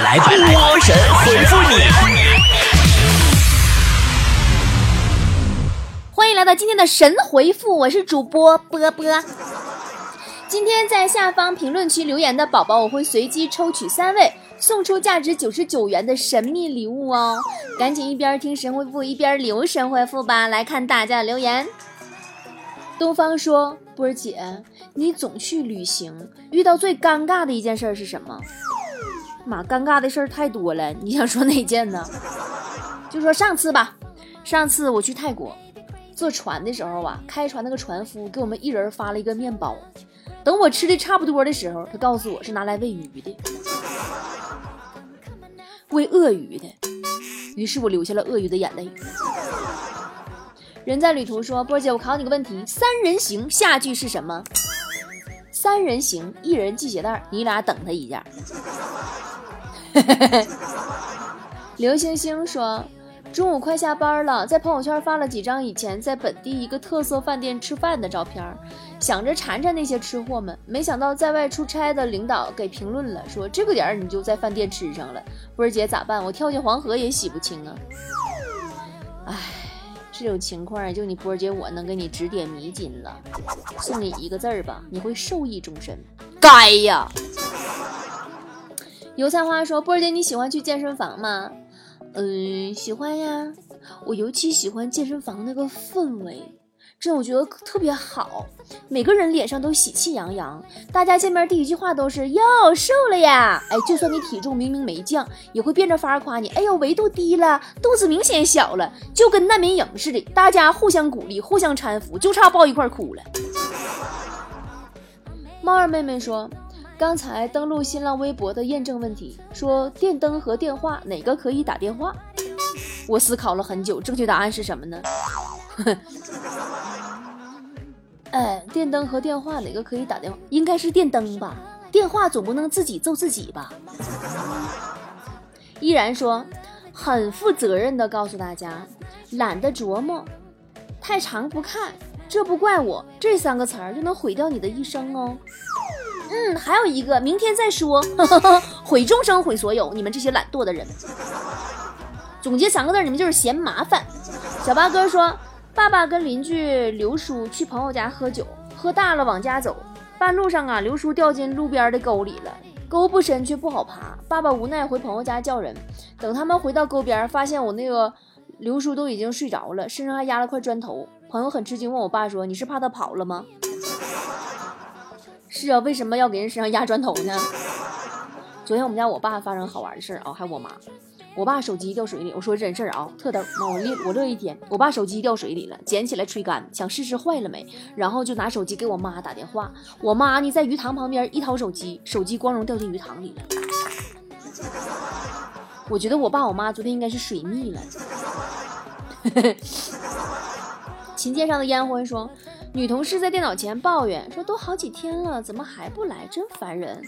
来波神回复你，欢迎来到今天的神回复，我是主播波波。今天在下方评论区留言的宝宝，我会随机抽取三位，送出价值九十九元的神秘礼物哦！赶紧一边听神回复一边留神回复吧。来看大家的留言。东方说：“波儿姐，你总去旅行，遇到最尴尬的一件事是什么？”妈，尴尬的事儿太多了，你想说哪件呢？就说上次吧，上次我去泰国坐船的时候啊，开船那个船夫给我们一人发了一个面包，等我吃的差不多的时候，他告诉我是拿来喂鱼的，喂鳄鱼的。于是我流下了鳄鱼的眼泪。人在旅途说，波姐，我考你个问题，三人行下句是什么？三人行，一人系鞋带，你俩等他一件。刘星星说：“中午快下班了，在朋友圈发了几张以前在本地一个特色饭店吃饭的照片，想着馋馋那些吃货们。没想到在外出差的领导给评论了，说这个点儿你就在饭店吃上了。波儿姐咋办？我跳进黄河也洗不清啊！哎，这种情况就你波儿姐我能给你指点迷津了，送你一个字儿吧，你会受益终身。该呀！”油菜花说：“波儿姐，你喜欢去健身房吗？嗯，喜欢呀。我尤其喜欢健身房那个氛围，这我觉得特别好。每个人脸上都喜气洋洋，大家见面第一句话都是哟瘦了呀。哎，就算你体重明明没降，也会变着法儿夸你。哎呦，维度低了，肚子明显小了，就跟难民营似的，大家互相鼓励，互相搀扶，就差抱一块哭了。”猫儿妹妹说。刚才登录新浪微博的验证问题，说电灯和电话哪个可以打电话？我思考了很久，正确答案是什么呢？哎，电灯和电话哪个可以打电话？应该是电灯吧？电话总不能自己揍自己吧？依然说，很负责任的告诉大家，懒得琢磨，太长不看，这不怪我。这三个词儿就能毁掉你的一生哦。嗯，还有一个，明天再说。毁终生，毁所有，你们这些懒惰的人。总结三个字，你们就是嫌麻烦。小八哥说，爸爸跟邻居刘叔去朋友家喝酒，喝大了往家走，半路上啊，刘叔掉进路边的沟里了，沟不深却不好爬。爸爸无奈回朋友家叫人，等他们回到沟边，发现我那个刘叔都已经睡着了，身上还压了块砖头。朋友很吃惊，问我爸说：“你是怕他跑了吗？”是啊，为什么要给人身上压砖头呢？昨天我们家我爸发生好玩的事儿啊，还有我妈，我爸手机掉水里，我说真事儿啊，特逗。我乐我乐一天，我爸手机掉水里了，捡起来吹干，想试试坏了没，然后就拿手机给我妈打电话。我妈呢在鱼塘旁边一掏手机，手机光荣掉进鱼塘里了。我觉得我爸我妈昨天应该是水逆了。琴键上的烟灰说。女同事在电脑前抱怨说：“都好几天了，怎么还不来？真烦人！”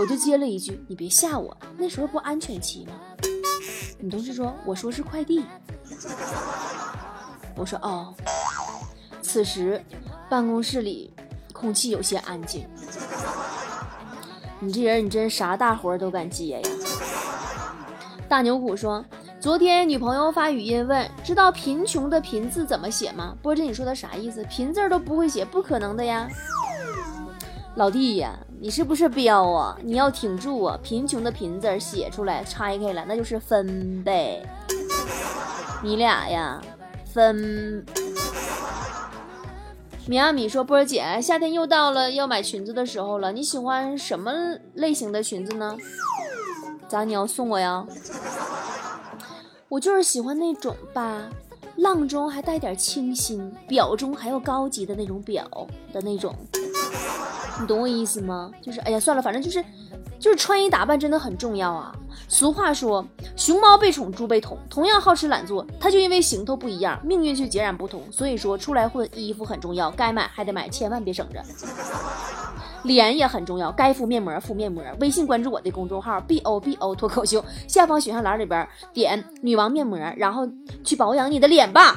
我就接了一句：“你别吓我，那时候不安全期吗？”女同事说：“我说是快递。”我说：“哦。”此时办公室里空气有些安静。你这人，你真啥大活都敢接呀！大牛股说。昨天女朋友发语音问：“知道贫穷的贫字怎么写吗？”波姐，你说的啥意思？贫字都不会写，不可能的呀！老弟呀，你是不是彪啊？你要挺住啊！贫穷的贫字写出来拆开了，那就是分呗。你俩呀，分。米阿米说：“波姐，夏天又到了要买裙子的时候了，你喜欢什么类型的裙子呢？咋，你要送我呀？”我就是喜欢那种吧，浪中还带点清新，表中还有高级的那种表的那种，你懂我意思吗？就是，哎呀，算了，反正就是，就是穿衣打扮真的很重要啊。俗话说，熊猫被宠，猪被捅，同样好吃懒做，它就因为行头不一样，命运却截然不同。所以说，出来混，衣服很重要，该买还得买，千万别省着。脸也很重要，该敷面膜敷面膜。微信关注我的公众号 b o b o 脱口秀，下方选项栏里边点女王面膜，然后去保养你的脸吧。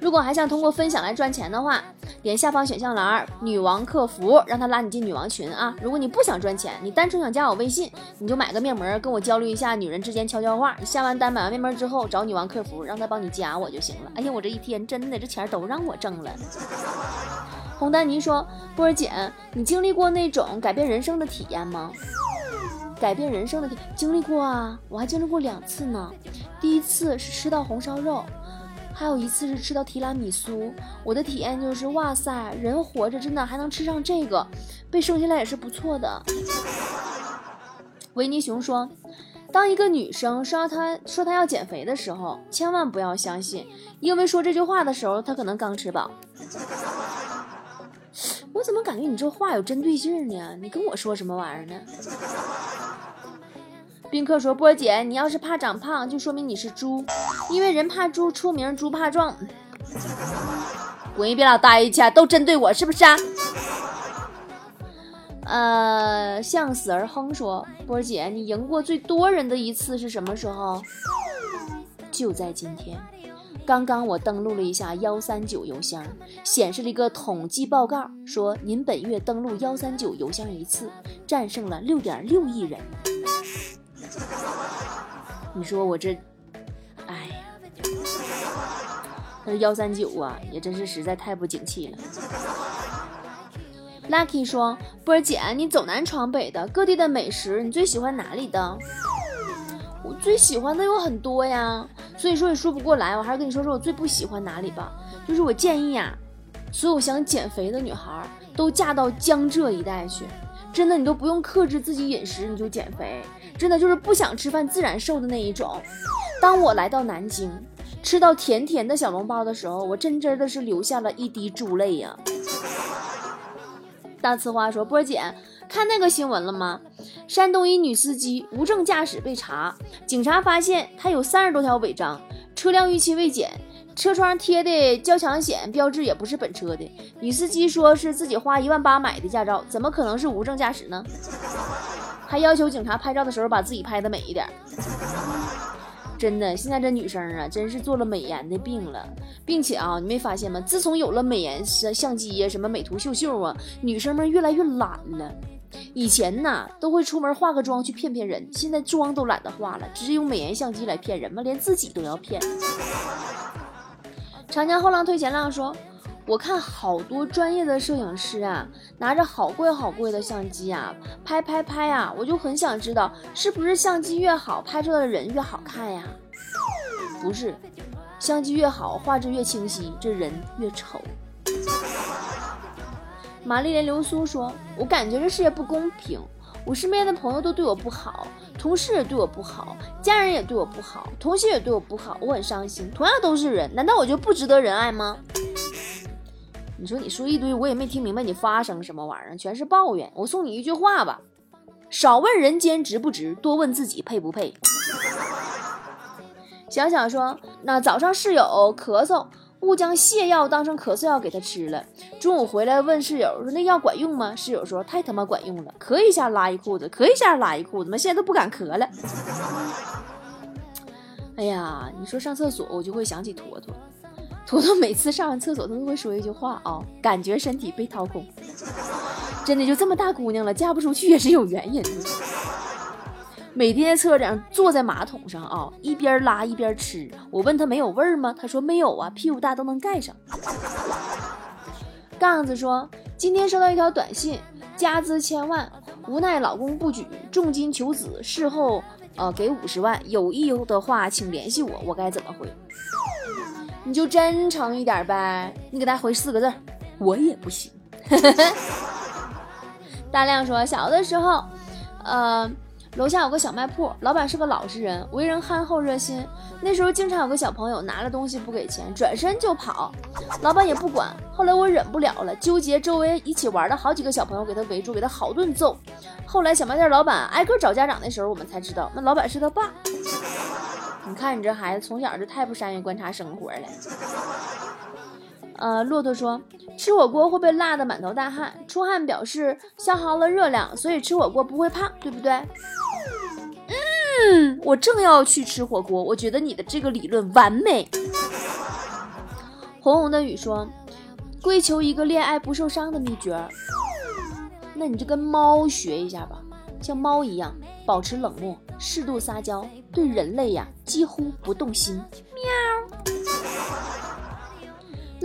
如果还想通过分享来赚钱的话，点下方选项栏“女王客服”，让他拉你进女王群啊。如果你不想赚钱，你单纯想加我微信，你就买个面膜跟我交流一下女人之间悄悄话。你下完单买完面膜之后，找女王客服，让他帮你加我就行了。哎呀，我这一天真的这钱都让我挣了。红丹妮说：“波儿姐，你经历过那种改变人生的体验吗？改变人生的体经历过啊，我还经历过两次呢。第一次是吃到红烧肉。”还有一次是吃到提拉米苏，我的体验就是哇塞，人活着真的还能吃上这个，被生下来也是不错的。维尼熊说，当一个女生说她说她要减肥的时候，千万不要相信，因为说这句话的时候她可能刚吃饱。我怎么感觉你这话有针对性呢？你跟我说什么玩意儿呢？宾客说：“波姐，你要是怕长胖，就说明你是猪，因为人怕猪出名，猪怕壮。滚一边老呆一去，都针对我是不是啊？”呃，向死而哼说：“波姐，你赢过最多人的一次是什么时候？就在今天，刚刚我登录了一下幺三九邮箱，显示了一个统计报告，说您本月登录幺三九邮箱一次，战胜了六点六亿人。”你说我这，哎呀，那幺三九啊，也真是实在太不景气了。Lucky 说：“波儿姐，你走南闯北的，各地的美食，你最喜欢哪里的？我最喜欢的有很多呀，所以说也说不过来。我还是跟你说说我最不喜欢哪里吧。就是我建议呀，所有想减肥的女孩都嫁到江浙一带去。”真的，你都不用克制自己饮食，你就减肥。真的就是不想吃饭自然瘦的那一种。当我来到南京，吃到甜甜的小笼包的时候，我真真的是流下了一滴珠泪呀。大呲花说：“波姐，看那个新闻了吗？山东一女司机无证驾驶被查，警察发现她有三十多条违章，车辆逾期未检。”车窗贴的交强险标志也不是本车的，女司机说是自己花一万八买的驾照，怎么可能是无证驾驶呢？还要求警察拍照的时候把自己拍的美一点。真的，现在这女生啊，真是做了美颜的病了，并且啊，你没发现吗？自从有了美颜相相机呀，什么美图秀秀啊，女生们越来越懒了。以前呢，都会出门化个妆去骗骗人，现在妆都懒得化了，直接用美颜相机来骗人嘛？连自己都要骗。长江后浪推前浪说：“我看好多专业的摄影师啊，拿着好贵好贵的相机啊，拍拍拍啊，我就很想知道，是不是相机越好，拍出来的人越好看呀？不是，相机越好，画质越清晰，这人越丑。”玛丽莲流苏说：“我感觉这世界不公平。”我身边的朋友都对我不好，同事也对我不好，家人也对我不好，同学也对我不好，我很伤心。同样都是人，难道我就不值得人爱吗？你说你说一堆，我也没听明白你发生什么玩意儿，全是抱怨。我送你一句话吧：少问人间值不值，多问自己配不配。小小说，那早上室友咳嗽。误将泻药当成咳嗽药给他吃了。中午回来问室友说：“那药管用吗？”室友说：“太他妈管用了，咳一下拉一裤子，咳一下拉一裤子，妈现在都不敢咳了。”哎呀，你说上厕所我就会想起坨坨，坨坨每次上完厕所他都会说一句话啊，感觉身体被掏空。真的就这么大姑娘了，嫁不出去也是有原因的。每天在厕所上坐在马桶上啊，一边拉一边吃。我问他没有味儿吗？他说没有啊，屁股大都能盖上。杠子说今天收到一条短信，家资千万，无奈老公不举，重金求子，事后呃给五十万，有意的话请联系我，我该怎么回？你就真诚一点呗，你给他回四个字，我也不行。大亮说小的时候，呃。楼下有个小卖铺，老板是个老实人，为人憨厚热心。那时候经常有个小朋友拿了东西不给钱，转身就跑，老板也不管。后来我忍不了了，纠结周围一起玩的好几个小朋友给他围住，给他好顿揍。后来小卖店老板挨个找家长的时候，我们才知道那老板是他爸。你看你这孩子从小就太不善于观察生活了。呃，骆驼说吃火锅会被辣得满头大汗，出汗表示消耗了热量，所以吃火锅不会胖，对不对？嗯，我正要去吃火锅，我觉得你的这个理论完美。红红的雨说：“跪求一个恋爱不受伤的秘诀。”那你就跟猫学一下吧，像猫一样保持冷漠，适度撒娇，对人类呀几乎不动心。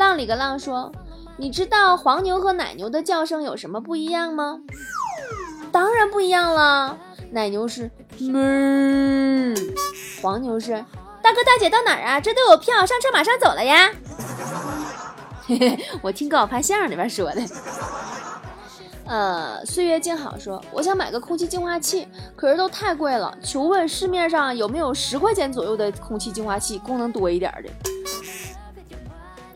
浪里个浪说：“你知道黄牛和奶牛的叫声有什么不一样吗？”当然不一样了，奶牛是哞，黄牛是大哥大姐到哪儿啊？这都有票，上车马上走了呀。嘿嘿，我听高晓攀相声里边说的。呃，岁月静好说，我想买个空气净化器，可是都太贵了。求问市面上有没有十块钱左右的空气净化器，功能多一点的？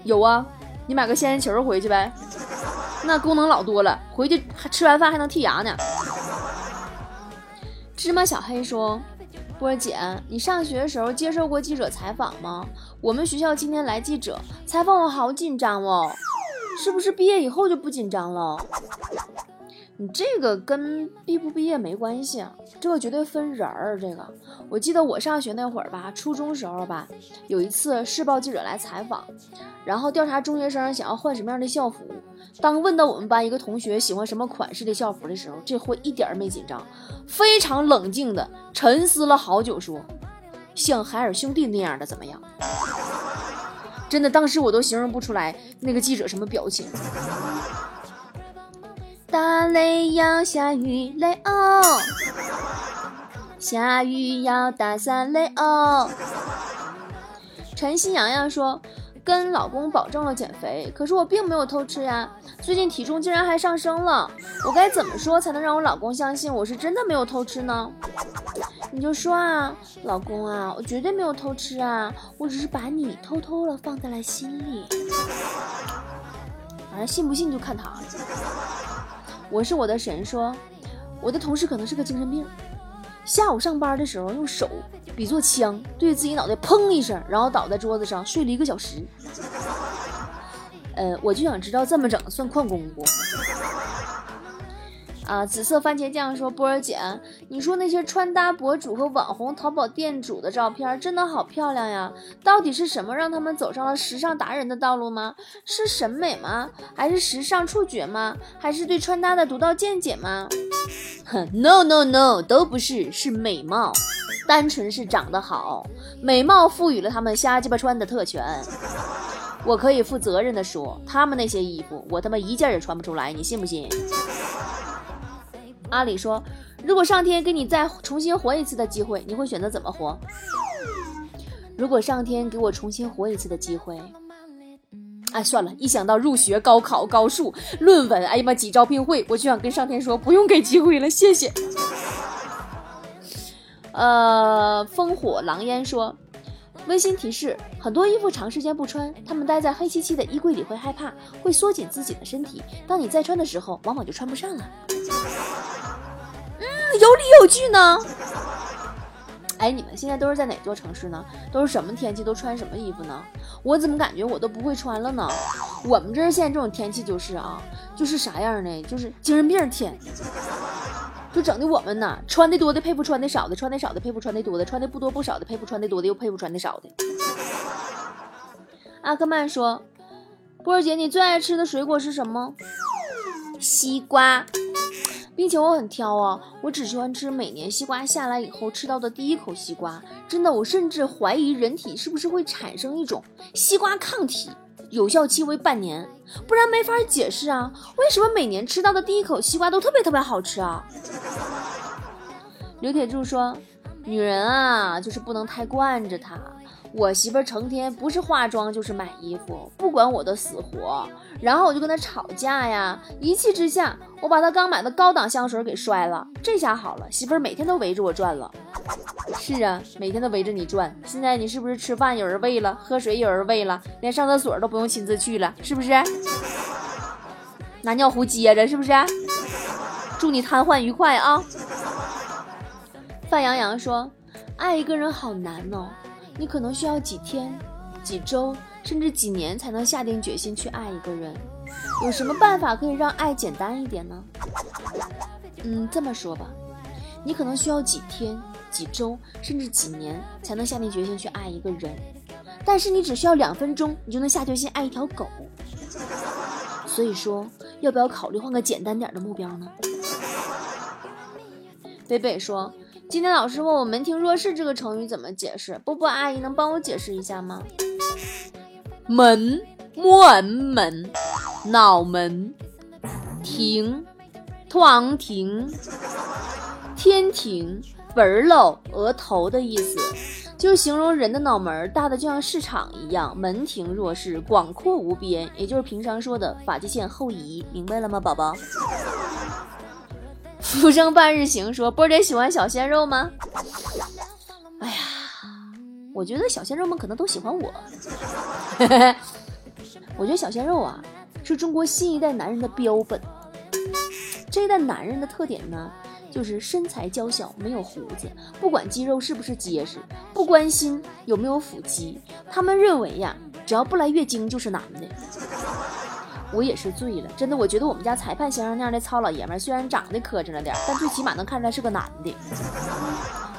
有啊，你买个仙人球回去呗，那功能老多了，回去还吃完饭还能剔牙呢。芝麻小黑说，波姐，你上学的时候接受过记者采访吗？我们学校今天来记者采访我，好紧张哦。是不是毕业以后就不紧张了？你这个跟毕不毕业没关系啊，这个绝对分人儿。这个我记得我上学那会儿吧，初中时候吧，有一次市报记者来采访，然后调查中学生想要换什么样的校服。当问到我们班一个同学喜欢什么款式的校服的时候，这货一点没紧张，非常冷静的沉思了好久，说像海尔兄弟那样的怎么样？真的，当时我都形容不出来那个记者什么表情。打雷要下雨雷哦，下雨要打伞雷哦。陈曦洋洋说，跟老公保证了减肥，可是我并没有偷吃呀，最近体重竟然还上升了，我该怎么说才能让我老公相信我是真的没有偷吃呢？你就说啊，老公啊，我绝对没有偷吃啊，我只是把你偷偷的放在了心里。反正信不信就看他。我是我的神说，我的同事可能是个精神病，下午上班的时候用手比作枪，对自己脑袋砰一声，然后倒在桌子上睡了一个小时。呃，我就想知道这么整算旷工不？啊，紫色番茄酱说：“波儿姐，你说那些穿搭博主和网红淘宝店主的照片真的好漂亮呀！到底是什么让他们走上了时尚达人的道路吗？是审美吗？还是时尚触觉吗？还是对穿搭的独到见解吗？”哼，No No No，都不是，是美貌，单纯是长得好，美貌赋予了他们瞎鸡巴穿的特权。我可以负责任的说，他们那些衣服，我他妈一件也穿不出来，你信不信？阿里说：“如果上天给你再重新活一次的机会，你会选择怎么活？如果上天给我重新活一次的机会，哎，算了，一想到入学、高考、高数、论文，哎呀妈，挤招聘会，我就想跟上天说，不用给机会了，谢谢。”呃，烽火狼烟说：“温馨提示，很多衣服长时间不穿，他们待在黑漆漆的衣柜里会害怕，会缩紧自己的身体。当你再穿的时候，往往就穿不上了。”有理有据呢。哎，你们现在都是在哪座城市呢？都是什么天气都穿什么衣服呢？我怎么感觉我都不会穿了呢？我们这儿现在这种天气就是啊，就是啥样呢？就是精神病天，就整的我们呢，穿的多的配不穿的少的，穿的少的配不穿的多的，穿的不多不少的配不穿的多的又配不穿的少的。阿克曼说：“波儿姐，你最爱吃的水果是什么？西瓜。”并且我很挑啊，我只喜欢吃每年西瓜下来以后吃到的第一口西瓜。真的，我甚至怀疑人体是不是会产生一种西瓜抗体，有效期为半年，不然没法解释啊，为什么每年吃到的第一口西瓜都特别特别好吃啊？刘铁柱说，女人啊，就是不能太惯着她。我媳妇儿成天不是化妆就是买衣服，不管我的死活，然后我就跟她吵架呀。一气之下，我把她刚买的高档香水给摔了。这下好了，媳妇儿每天都围着我转了。是啊，每天都围着你转。现在你是不是吃饭有人喂了，喝水有人喂了，连上厕所都不用亲自去了，是不是？拿尿壶接着，是不是？祝你瘫痪愉快啊！范阳阳说：“爱一个人好难哦。”你可能需要几天、几周，甚至几年才能下定决心去爱一个人。有什么办法可以让爱简单一点呢？嗯，这么说吧，你可能需要几天、几周，甚至几年才能下定决心去爱一个人。但是你只需要两分钟，你就能下决心爱一条狗。所以说，要不要考虑换个简单点的目标呢？北北说，今天老师问我门庭若市这个成语怎么解释，波波阿姨能帮我解释一下吗？门，木门门，脑门，庭，堂庭，天庭，本儿喽，额头的意思。就形容人的脑门大的就像市场一样，门庭若市，广阔无边，也就是平常说的发际线后移，明白了吗，宝宝？浮生半日行说波姐喜欢小鲜肉吗？哎呀，我觉得小鲜肉们可能都喜欢我。我觉得小鲜肉啊，是中国新一代男人的标本。这一代男人的特点呢？就是身材娇小，没有胡子，不管肌肉是不是结实，不关心有没有腹肌，他们认为呀，只要不来月经就是男的。我也是醉了，真的，我觉得我们家裁判先生那样的糙老爷们，虽然长得磕碜了点，但最起码能看出来是个男的，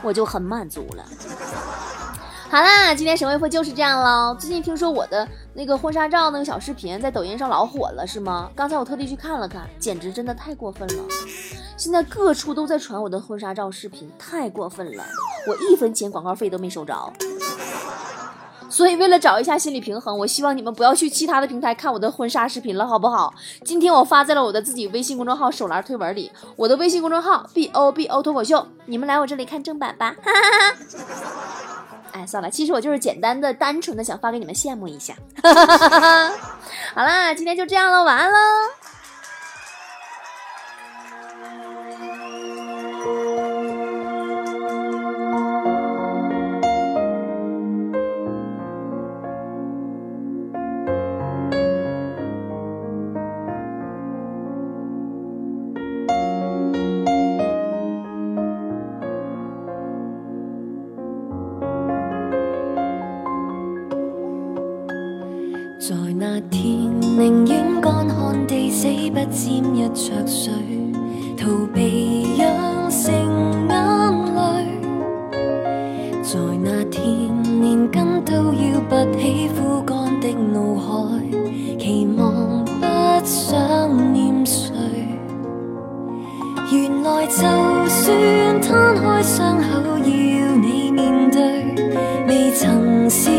我就很满足了。好啦，今天神回复就是这样喽。最近听说我的那个婚纱照那个小视频在抖音上老火了，是吗？刚才我特地去看了看，简直真的太过分了。现在各处都在传我的婚纱照视频，太过分了，我一分钱广告费都没收着。所以为了找一下心理平衡，我希望你们不要去其他的平台看我的婚纱视频了，好不好？今天我发在了我的自己微信公众号手栏推文里，我的微信公众号 b o b o 脱口秀，你们来我这里看正版吧，哈哈哈。哈哎，算了，其实我就是简单的、单纯的想发给你们羡慕一下。哈哈哈哈好啦，今天就这样了，晚安喽。在那天宁愿干旱地死，不沾一着水，逃避养成眼泪。在那天，连根都要拔起枯干的脑海，期望不想念谁。原来就算摊开伤口，要你面对，未曾使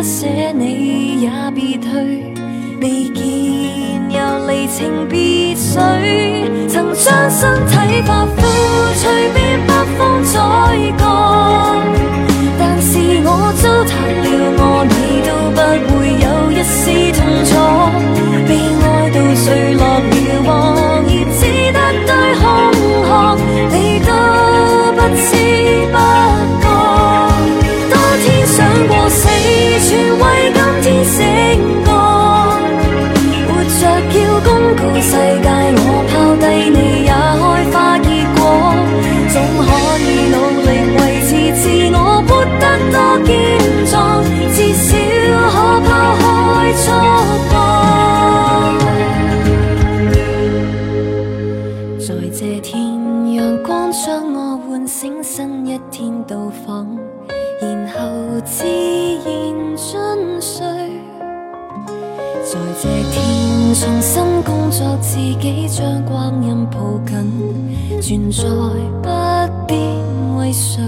不舍，你也别退。未见又离情别绪，曾将身体发肤，随便北风再降。但是我糟蹋了我，你都不会有一丝痛楚。被爱到坠落了网，全为今天醒觉，活着要公告世界，我抛低你也开花结果，总可以努力维持自我，活得多健壮，至少可抛开错。重新工作，自己将光阴抱紧，存在不必为谁。